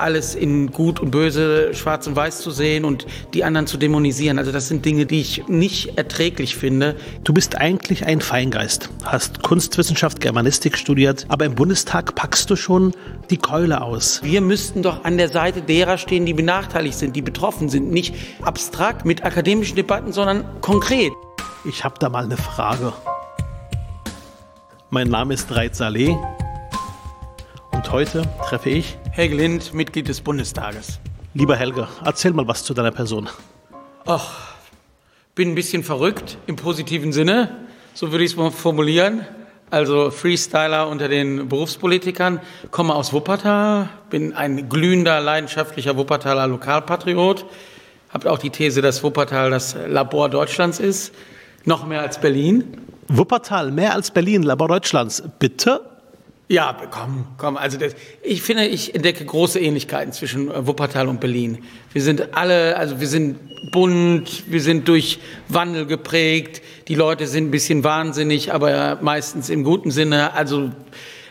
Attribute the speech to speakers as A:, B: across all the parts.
A: alles in Gut und Böse, Schwarz und Weiß zu sehen und die anderen zu dämonisieren. Also das sind Dinge, die ich nicht erträglich finde.
B: Du bist eigentlich ein Feingeist, hast Kunstwissenschaft, Germanistik studiert, aber im Bundestag packst du schon die Keule aus.
A: Wir müssten doch an der Seite derer stehen, die benachteiligt sind, die betroffen sind. Nicht abstrakt mit akademischen Debatten, sondern konkret.
B: Ich habe da mal eine Frage. Mein Name ist Reit Saleh und heute treffe ich
A: Helge Lind, Mitglied des Bundestages.
B: Lieber Helge, erzähl mal was zu deiner Person.
A: Ach, bin ein bisschen verrückt im positiven Sinne, so würde ich es mal formulieren. Also Freestyler unter den Berufspolitikern, komme aus Wuppertal, bin ein glühender, leidenschaftlicher Wuppertaler Lokalpatriot, habe auch die These, dass Wuppertal das Labor Deutschlands ist, noch mehr als Berlin.
B: Wuppertal, mehr als Berlin, Labor Deutschlands. Bitte?
A: Ja, komm, komm. Also das, ich finde, ich entdecke große Ähnlichkeiten zwischen äh, Wuppertal und Berlin. Wir sind alle, also wir sind bunt, wir sind durch Wandel geprägt. Die Leute sind ein bisschen wahnsinnig, aber meistens im guten Sinne. Also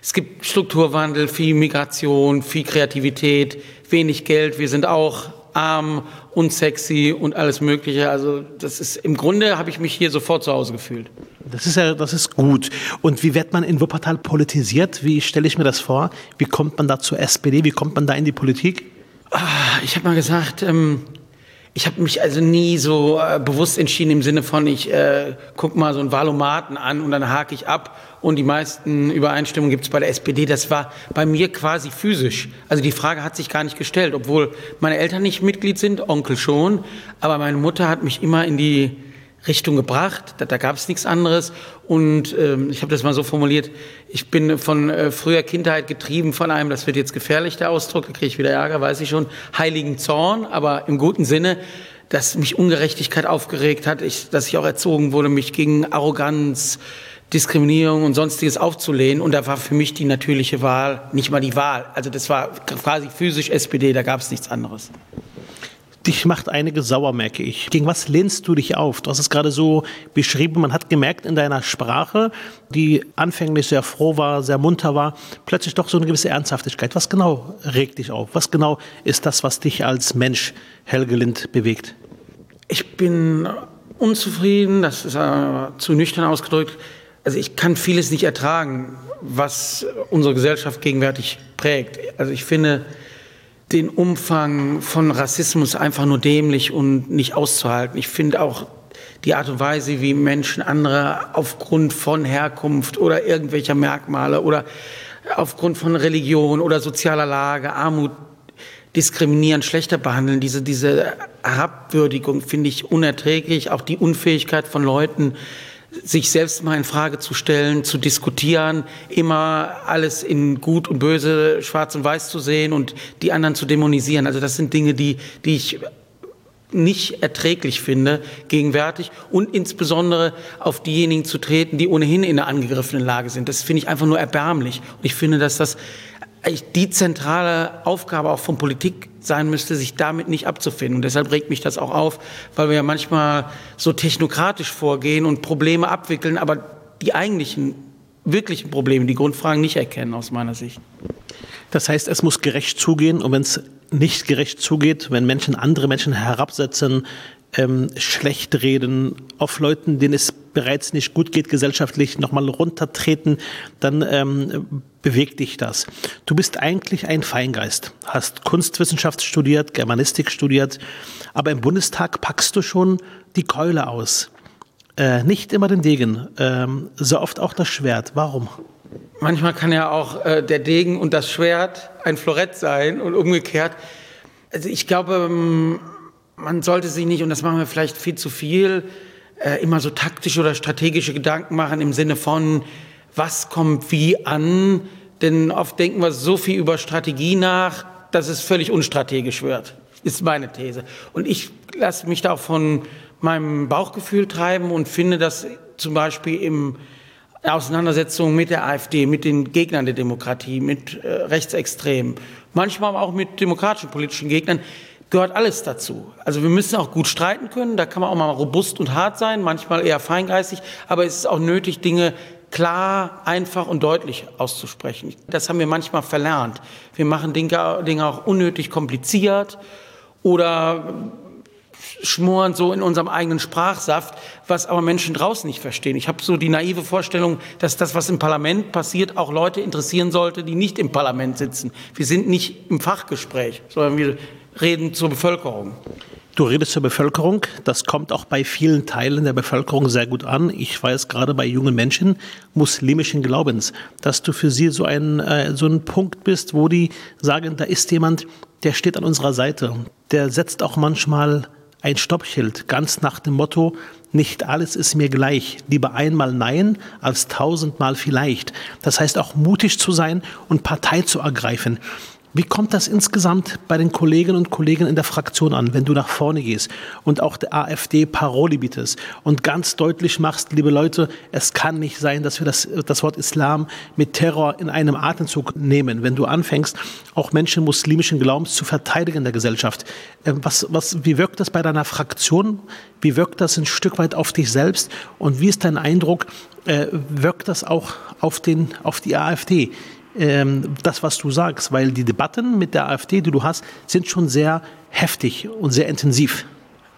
A: es gibt Strukturwandel, viel Migration, viel Kreativität, wenig Geld. Wir sind auch arm, unsexy und alles Mögliche. Also das ist im Grunde habe ich mich hier sofort zu Hause gefühlt.
B: Das ist ja, das ist gut. Und wie wird man in Wuppertal politisiert? Wie stelle ich mir das vor? Wie kommt man da zur SPD? Wie kommt man da in die Politik?
A: Ah, ich habe mal gesagt, ähm, ich habe mich also nie so äh, bewusst entschieden im Sinne von, ich äh, gucke mal so einen Valomaten an und dann hake ich ab und die meisten Übereinstimmungen gibt es bei der SPD. Das war bei mir quasi physisch. Also die Frage hat sich gar nicht gestellt, obwohl meine Eltern nicht Mitglied sind, Onkel schon, aber meine Mutter hat mich immer in die Richtung gebracht. Da, da gab es nichts anderes. Und ähm, ich habe das mal so formuliert, ich bin von äh, früher Kindheit getrieben von einem, das wird jetzt gefährlich, der Ausdruck, da kriege ich wieder Ärger, weiß ich schon, heiligen Zorn, aber im guten Sinne, dass mich Ungerechtigkeit aufgeregt hat, ich, dass ich auch erzogen wurde, mich gegen Arroganz, Diskriminierung und sonstiges aufzulehnen. Und da war für mich die natürliche Wahl, nicht mal die Wahl, also das war quasi physisch SPD, da gab es nichts anderes.
B: Dich macht einige sauer, merke ich. Gegen was lehnst du dich auf? Du hast es gerade so beschrieben, man hat gemerkt in deiner Sprache, die anfänglich sehr froh war, sehr munter war, plötzlich doch so eine gewisse Ernsthaftigkeit. Was genau regt dich auf? Was genau ist das, was dich als Mensch, Helge Lind, bewegt?
A: Ich bin unzufrieden, das ist äh, zu nüchtern ausgedrückt. Also ich kann vieles nicht ertragen, was unsere Gesellschaft gegenwärtig prägt. Also ich finde, den Umfang von Rassismus einfach nur dämlich und nicht auszuhalten. Ich finde auch die Art und Weise, wie Menschen andere aufgrund von Herkunft oder irgendwelcher Merkmale oder aufgrund von Religion oder sozialer Lage, Armut diskriminieren, schlechter behandeln, diese, diese Herabwürdigung finde ich unerträglich. Auch die Unfähigkeit von Leuten, sich selbst mal in Frage zu stellen, zu diskutieren, immer alles in Gut und Böse, Schwarz und Weiß zu sehen und die anderen zu dämonisieren. Also das sind Dinge, die, die ich nicht erträglich finde gegenwärtig und insbesondere auf diejenigen zu treten, die ohnehin in einer angegriffenen Lage sind. Das finde ich einfach nur erbärmlich. Und ich finde, dass das die zentrale Aufgabe auch von Politik sein müsste, sich damit nicht abzufinden. Und deshalb regt mich das auch auf, weil wir ja manchmal so technokratisch vorgehen und Probleme abwickeln, aber die eigentlichen, wirklichen Probleme, die Grundfragen nicht erkennen aus meiner Sicht.
B: Das heißt, es muss gerecht zugehen und wenn es nicht gerecht zugeht, wenn Menschen andere Menschen herabsetzen, ähm, schlecht reden, auf Leuten, denen es bereits nicht gut geht, gesellschaftlich nochmal runtertreten, dann ähm, bewegt dich das. Du bist eigentlich ein Feingeist, hast Kunstwissenschaft studiert, Germanistik studiert, aber im Bundestag packst du schon die Keule aus. Äh, nicht immer den Degen, ähm, so oft auch das Schwert. Warum?
A: Manchmal kann ja auch äh, der Degen und das Schwert ein Florett sein und umgekehrt. Also ich glaube, ähm, man sollte sich nicht, und das machen wir vielleicht viel zu viel, äh, immer so taktische oder strategische Gedanken machen im Sinne von, was kommt wie an. Denn oft denken wir so viel über Strategie nach, dass es völlig unstrategisch wird, ist meine These. Und ich lasse mich da auch von meinem Bauchgefühl treiben und finde, dass zum Beispiel im Auseinandersetzungen mit der AfD, mit den Gegnern der Demokratie, mit äh, Rechtsextremen, manchmal auch mit demokratischen politischen Gegnern, gehört alles dazu. Also wir müssen auch gut streiten können, da kann man auch mal robust und hart sein, manchmal eher feingeistig, aber es ist auch nötig, Dinge klar, einfach und deutlich auszusprechen. Das haben wir manchmal verlernt. Wir machen Dinge, auch unnötig kompliziert oder schmoren so in unserem eigenen Sprachsaft, was aber Menschen draußen nicht verstehen. Ich habe so die naive Vorstellung, dass das, was im Parlament passiert, auch Leute interessieren sollte, die nicht im Parlament sitzen. Wir sind nicht im Fachgespräch, sondern wir reden zur Bevölkerung.
B: Du redest zur Bevölkerung. Das kommt auch bei vielen Teilen der Bevölkerung sehr gut an. Ich weiß gerade bei jungen Menschen muslimischen Glaubens, dass du für sie so ein, äh, so ein Punkt bist, wo die sagen, da ist jemand, der steht an unserer Seite. Der setzt auch manchmal ein Stoppschild, ganz nach dem Motto, nicht alles ist mir gleich. Lieber einmal Nein als tausendmal vielleicht. Das heißt auch mutig zu sein und Partei zu ergreifen. Wie kommt das insgesamt bei den Kolleginnen und Kollegen in der Fraktion an, wenn du nach vorne gehst und auch der AfD Paroli bietest und ganz deutlich machst, liebe Leute, es kann nicht sein, dass wir das, das Wort Islam mit Terror in einem Atemzug nehmen, wenn du anfängst, auch Menschen muslimischen Glaubens zu verteidigen in der Gesellschaft. Ähm, was, was, wie wirkt das bei deiner Fraktion? Wie wirkt das ein Stück weit auf dich selbst? Und wie ist dein Eindruck, äh, wirkt das auch auf, den, auf die AfD? Ähm, das, was du sagst, weil die Debatten mit der AfD, die du hast, sind schon sehr heftig und sehr intensiv.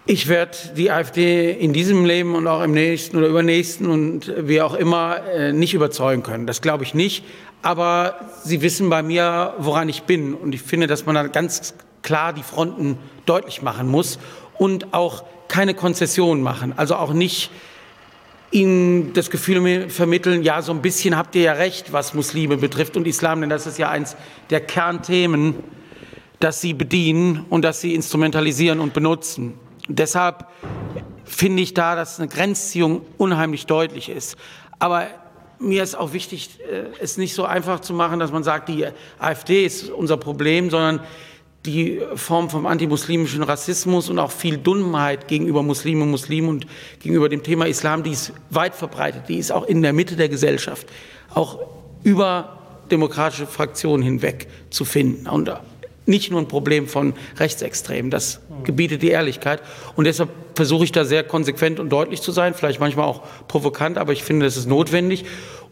A: Ich werde die AfD in diesem Leben und auch im nächsten oder übernächsten und wie auch immer äh, nicht überzeugen können. Das glaube ich nicht. Aber sie wissen bei mir, woran ich bin. Und ich finde, dass man da ganz klar die Fronten deutlich machen muss und auch keine Konzessionen machen. Also auch nicht ihnen das Gefühl vermitteln, ja, so ein bisschen habt ihr ja recht, was Muslime betrifft und Islam, denn das ist ja eins der Kernthemen, das sie bedienen und das sie instrumentalisieren und benutzen. Deshalb finde ich da, dass eine Grenzziehung unheimlich deutlich ist. Aber mir ist auch wichtig, äh, es nicht so einfach zu machen, dass man sagt, die AfD ist unser Problem, sondern die Form vom antimuslimischen Rassismus und auch viel Dummheit gegenüber Muslimen und Muslimen und gegenüber dem Thema Islam, die ist weit verbreitet, die ist auch in der Mitte der Gesellschaft, auch über demokratische Fraktionen hinweg zu finden. Und nicht nur ein Problem von Rechtsextremen, das gebietet die Ehrlichkeit. Und deshalb versuche ich da sehr konsequent und deutlich zu sein, vielleicht manchmal auch provokant, aber ich finde, das ist notwendig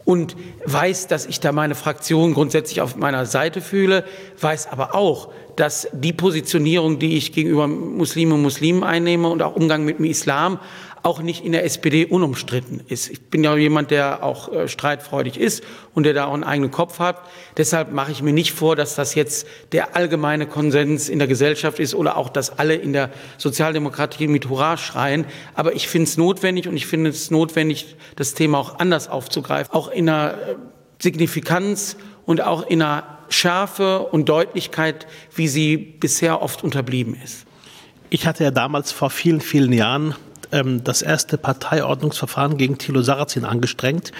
A: und weiß, dass ich da meine Fraktion grundsätzlich auf meiner Seite fühle, weiß aber auch, dass die Positionierung, die ich gegenüber Muslimen und Muslimen einnehme und auch Umgang mit dem Islam, auch nicht in der SPD unumstritten ist. Ich bin ja jemand, der auch äh, streitfreudig ist und der da auch einen eigenen Kopf hat. Deshalb mache ich mir nicht vor, dass das jetzt der allgemeine Konsens in der Gesellschaft ist oder auch, dass alle in der Sozialdemokratie mit Hurra schreien. Aber ich finde es notwendig und ich finde es notwendig, das Thema auch anders aufzugreifen, auch in einer äh, Signifikanz und auch in einer Schärfe und Deutlichkeit, wie sie bisher oft unterblieben ist.
B: Ich hatte ja damals vor vielen, vielen Jahren ähm, das erste Parteiordnungsverfahren gegen Thilo Sarrazin angestrengt,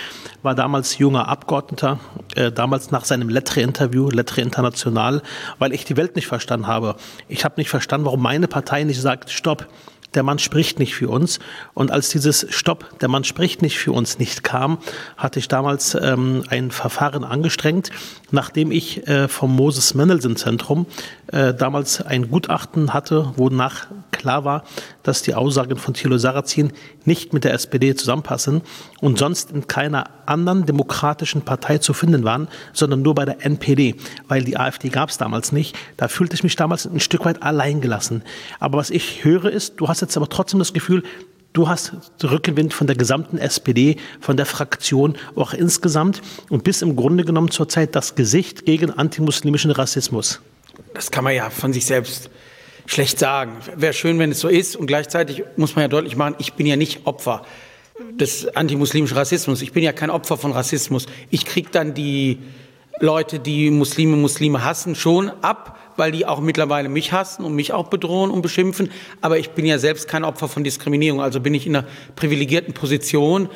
B: war damals junger Abgeordneter, äh, damals nach seinem Lettre-Interview, Lettre International, weil ich die Welt nicht verstanden habe. Ich habe nicht verstanden, warum meine Partei nicht sagt, stopp, der Mann spricht nicht für uns. Und als dieses Stopp, der Mann spricht nicht für uns nicht kam, hatte ich damals ähm, ein Verfahren angestrengt, nachdem ich äh, vom Moses Mendelssohn Zentrum äh, damals ein Gutachten hatte, wonach klar war, dass die Aussagen von Thilo Sarrazin nicht mit der SPD zusammenpassen und sonst in keiner anderen demokratischen Partei zu finden waren, sondern nur bei der NPD, weil die AfD gab es damals nicht. Da fühlte ich mich damals ein Stück weit alleingelassen. Aber was ich höre ist, du hast jetzt aber trotzdem das Gefühl, Du hast Rückenwind von der gesamten SPD, von der Fraktion, auch insgesamt und bist im Grunde genommen zurzeit das Gesicht gegen antimuslimischen Rassismus.
A: Das kann man ja von sich selbst schlecht sagen. Wäre schön, wenn es so ist. Und gleichzeitig muss man ja deutlich machen, ich bin ja nicht Opfer des antimuslimischen Rassismus. Ich bin ja kein Opfer von Rassismus. Ich kriege dann die Leute, die Muslime, Muslime hassen, schon ab, weil die auch mittlerweile mich hassen und mich auch bedrohen und beschimpfen. Aber ich bin ja selbst kein Opfer von Diskriminierung. Also bin ich in einer privilegierten Position.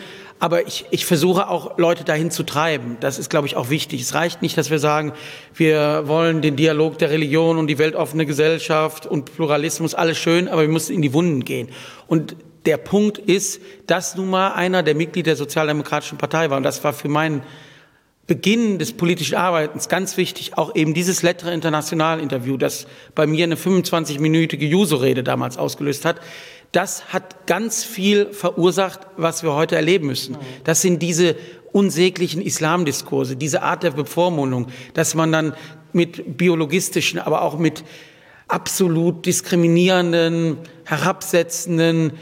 A: Aber ich, ich versuche auch Leute dahin zu treiben. Das ist, glaube ich, auch wichtig. Es reicht nicht, dass wir sagen, wir wollen den Dialog der Religion und die weltoffene Gesellschaft und Pluralismus, alles schön, aber wir müssen in die Wunden gehen. Und der Punkt ist, dass nun mal einer der Mitglieder der Sozialdemokratischen Partei war. Und das war für meinen Beginn des politischen Arbeitens ganz wichtig, auch eben dieses Lettre International Interview, das bei mir eine 25-minütige Juso-Rede damals ausgelöst hat das hat ganz viel verursacht, was wir heute erleben müssen. Das sind diese unsäglichen Islamdiskurse, diese Art der Bevormundung, dass man dann mit biologistischen, aber auch mit absolut diskriminierenden, herabsetzenden,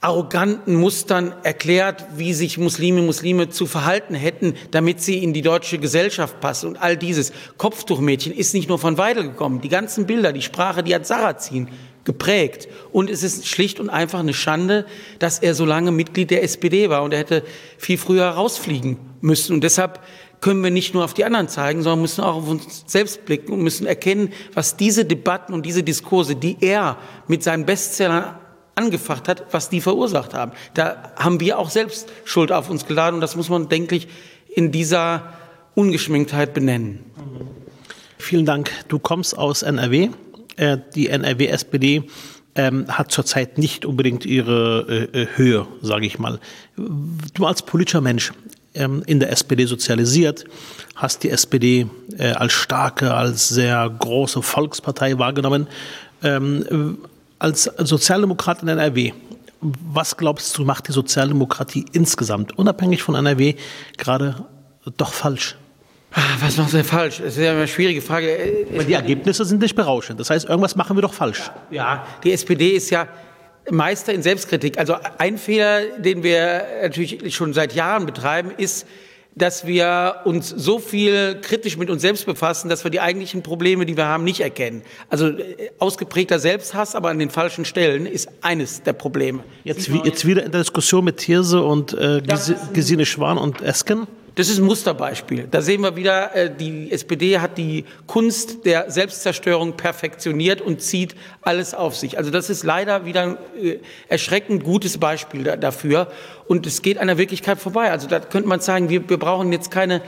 A: arroganten Mustern erklärt, wie sich Muslime, Muslime zu verhalten hätten, damit sie in die deutsche Gesellschaft passen. Und all dieses Kopftuchmädchen ist nicht nur von Weidel gekommen. Die ganzen Bilder, die Sprache, die hat Sarrazin geprägt. Und es ist schlicht und einfach eine Schande, dass er so lange Mitglied der SPD war und er hätte viel früher rausfliegen müssen. Und deshalb können wir nicht nur auf die anderen zeigen, sondern müssen auch auf uns selbst blicken und müssen erkennen, was diese Debatten und diese Diskurse, die er mit seinen Bestsellern angefacht hat, was die verursacht haben. Da haben wir auch selbst Schuld auf uns geladen und das muss man, denke ich, in dieser Ungeschminktheit benennen.
B: Vielen Dank. Du kommst aus NRW. Äh, die NRW-SPD ähm, hat zurzeit nicht unbedingt ihre äh, äh, Höhe, sage ich mal. Du als politischer Mensch ähm, in der SPD sozialisiert, hast die SPD äh, als starke, als sehr große Volkspartei wahrgenommen. Ähm, als Sozialdemokrat in NRW, was glaubst du, macht die Sozialdemokratie insgesamt, unabhängig von NRW, gerade doch falsch?
A: Ah, was macht sie falsch? Das ist ja eine schwierige Frage.
B: Aber die Ergebnisse sind nicht berauschend. Das heißt, irgendwas machen wir doch falsch.
A: Ja, die SPD ist ja Meister in Selbstkritik. Also ein Fehler, den wir natürlich schon seit Jahren betreiben, ist, dass wir uns so viel kritisch mit uns selbst befassen, dass wir die eigentlichen Probleme, die wir haben, nicht erkennen. Also äh, ausgeprägter Selbsthass, aber an den falschen Stellen, ist eines der Probleme.
B: Jetzt, jetzt wieder in der Diskussion mit Thierse und äh, Gesine Schwan und Esken?
A: Das ist ein Musterbeispiel. Da sehen wir wieder, äh, die SPD hat die Kunst der Selbstzerstörung perfektioniert und zieht alles auf sich. Also das ist leider wieder ein äh, erschreckend gutes Beispiel dafür. Und es geht an der Wirklichkeit vorbei. Also da könnte man sagen, wir, wir brauchen jetzt keine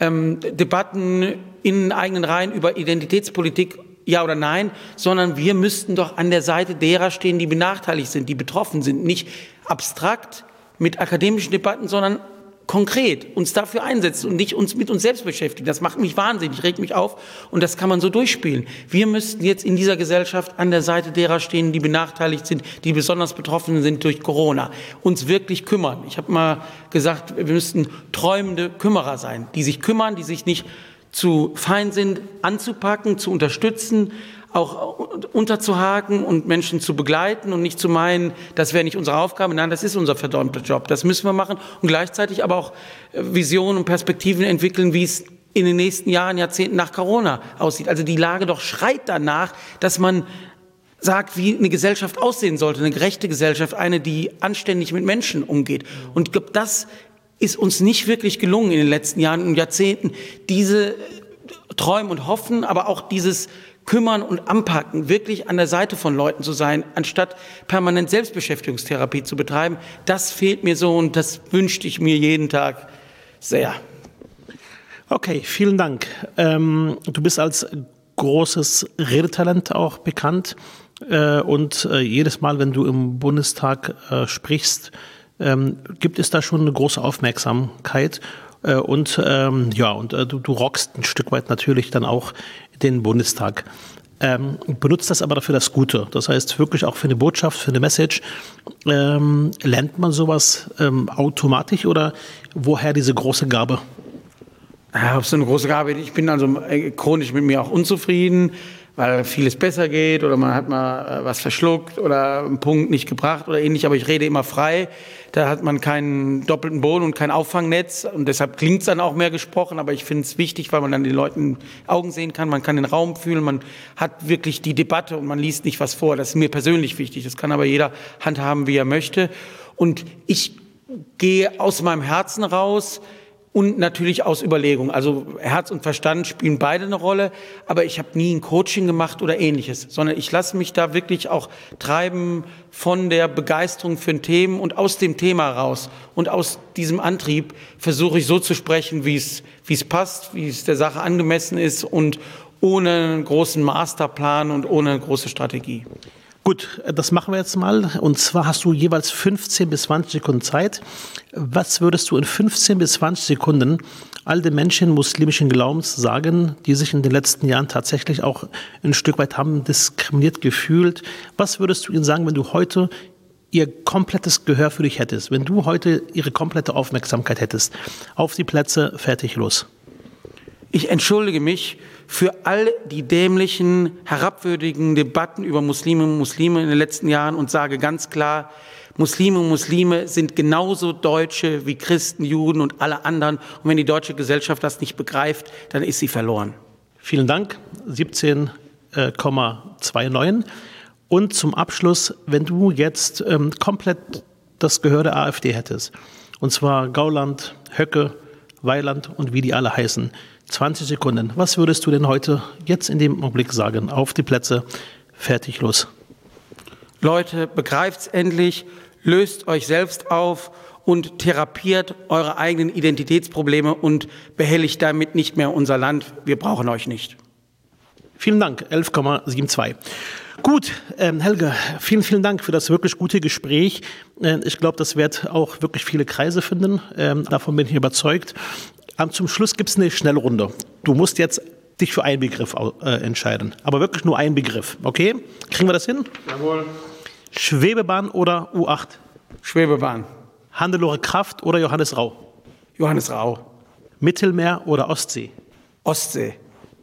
A: ähm, Debatten in eigenen Reihen über Identitätspolitik ja oder nein, sondern wir müssten doch an der Seite derer stehen, die benachteiligt sind, die betroffen sind. Nicht abstrakt mit akademischen Debatten, sondern konkret uns dafür einsetzen und nicht uns mit uns selbst beschäftigen. Das macht mich wahnsinnig, regt mich auf und das kann man so durchspielen. Wir müssten jetzt in dieser Gesellschaft an der Seite derer stehen, die benachteiligt sind, die besonders betroffen sind durch Corona, uns wirklich kümmern. Ich habe mal gesagt, wir müssten träumende Kümmerer sein, die sich kümmern, die sich nicht zu fein sind, anzupacken, zu unterstützen, auch unterzuhaken und Menschen zu begleiten und nicht zu meinen, das wäre nicht unsere Aufgabe. Nein, das ist unser verdammter Job. Das müssen wir machen und gleichzeitig aber auch äh, Visionen und Perspektiven entwickeln, wie es in den nächsten Jahren, Jahrzehnten nach Corona aussieht. Also die Lage doch schreit danach, dass man sagt, wie eine Gesellschaft aussehen sollte, eine gerechte Gesellschaft, eine, die anständig mit Menschen umgeht. Und ich glaube, das ist uns nicht wirklich gelungen in den letzten Jahren und Jahrzehnten, diese Träumen und Hoffen, aber auch dieses kümmern und anpacken, wirklich an der Seite von Leuten zu sein, anstatt permanent Selbstbeschäftigungstherapie zu betreiben, das fehlt mir so und das wünschte ich mir jeden Tag sehr.
B: Okay, vielen Dank. Ähm, du bist als großes Redetalent auch bekannt äh, und äh, jedes Mal, wenn du im Bundestag äh, sprichst, ähm, gibt es da schon eine große Aufmerksamkeit. Äh, und ähm, ja, und äh, du, du rockst ein Stück weit natürlich dann auch den Bundestag. Ähm, benutzt das aber dafür das Gute. Das heißt wirklich auch für eine Botschaft, für eine Message. Ähm, lernt man sowas ähm, automatisch oder woher diese große Gabe?
A: Ja, ob so eine große Gabe, ich bin also äh, chronisch mit mir auch unzufrieden weil vieles besser geht oder man hat mal äh, was verschluckt oder einen Punkt nicht gebracht oder ähnlich, aber ich rede immer frei. Da hat man keinen doppelten Boden und kein Auffangnetz und deshalb klingt es dann auch mehr gesprochen, aber ich finde es wichtig, weil man dann den Leuten Augen sehen kann, man kann den Raum fühlen, man hat wirklich die Debatte und man liest nicht was vor. Das ist mir persönlich wichtig, das kann aber jeder handhaben, wie er möchte. Und ich gehe aus meinem Herzen raus, und natürlich aus Überlegung. Also Herz und Verstand spielen beide eine Rolle, aber ich habe nie ein Coaching gemacht oder ähnliches, sondern ich lasse mich da wirklich auch treiben von der Begeisterung für ein Thema und aus dem Thema raus. Und aus diesem Antrieb versuche ich so zu sprechen, wie es, wie es passt, wie es der Sache angemessen ist und ohne einen großen Masterplan und ohne eine große Strategie.
B: Gut, das machen wir jetzt mal. Und zwar hast du jeweils 15 bis 20 Sekunden Zeit. Was würdest du in 15 bis 20 Sekunden all den Menschen muslimischen Glaubens sagen, die sich in den letzten Jahren tatsächlich auch ein Stück weit haben diskriminiert gefühlt? Was würdest du ihnen sagen, wenn du heute ihr komplettes Gehör für dich hättest, wenn du heute ihre komplette Aufmerksamkeit hättest, auf die Plätze, fertig, los.
A: Ich entschuldige mich für all die dämlichen, herabwürdigen Debatten über Muslime und Muslime in den letzten Jahren und sage ganz klar, Muslime und Muslime sind genauso Deutsche wie Christen, Juden und alle anderen. Und wenn die deutsche Gesellschaft das nicht begreift, dann ist sie verloren.
B: Vielen Dank. 17,29. Und zum Abschluss, wenn du jetzt ähm, komplett das Gehör der AfD hättest, und zwar Gauland, Höcke, Weiland und wie die alle heißen, 20 Sekunden, was würdest du denn heute jetzt in dem Augenblick sagen? Auf die Plätze, fertig, los.
A: Leute, begreift's endlich, löst euch selbst auf und therapiert eure eigenen Identitätsprobleme und behelligt damit nicht mehr unser Land. Wir brauchen euch nicht.
B: Vielen Dank, 11,72. Gut, ähm, Helge, vielen, vielen Dank für das wirklich gute Gespräch. Äh, ich glaube, das wird auch wirklich viele Kreise finden. Ähm, davon bin ich überzeugt. Zum Schluss gibt es eine Schnellrunde. Du musst jetzt dich für einen Begriff äh, entscheiden. Aber wirklich nur einen Begriff. Okay? Kriegen wir das hin?
A: Jawohl.
B: Schwebebahn oder U8?
A: Schwebebahn.
B: Hannelore Kraft oder Johannes Rau?
A: Johannes Rau.
B: Mittelmeer oder Ostsee?
A: Ostsee.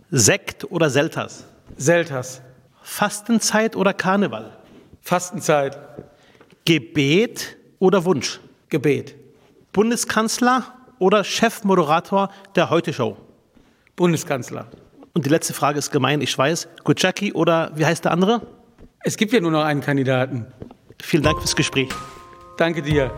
B: Sekt oder Selters?
A: Selters.
B: Fastenzeit oder Karneval?
A: Fastenzeit.
B: Gebet oder Wunsch?
A: Gebet.
B: Bundeskanzler oder Chefmoderator der Heute-Show?
A: Bundeskanzler.
B: Und die letzte Frage ist gemein, ich weiß. Gucciacchi oder wie heißt der andere?
A: Es gibt ja nur noch einen Kandidaten.
B: Vielen Dank fürs Gespräch.
A: Danke dir.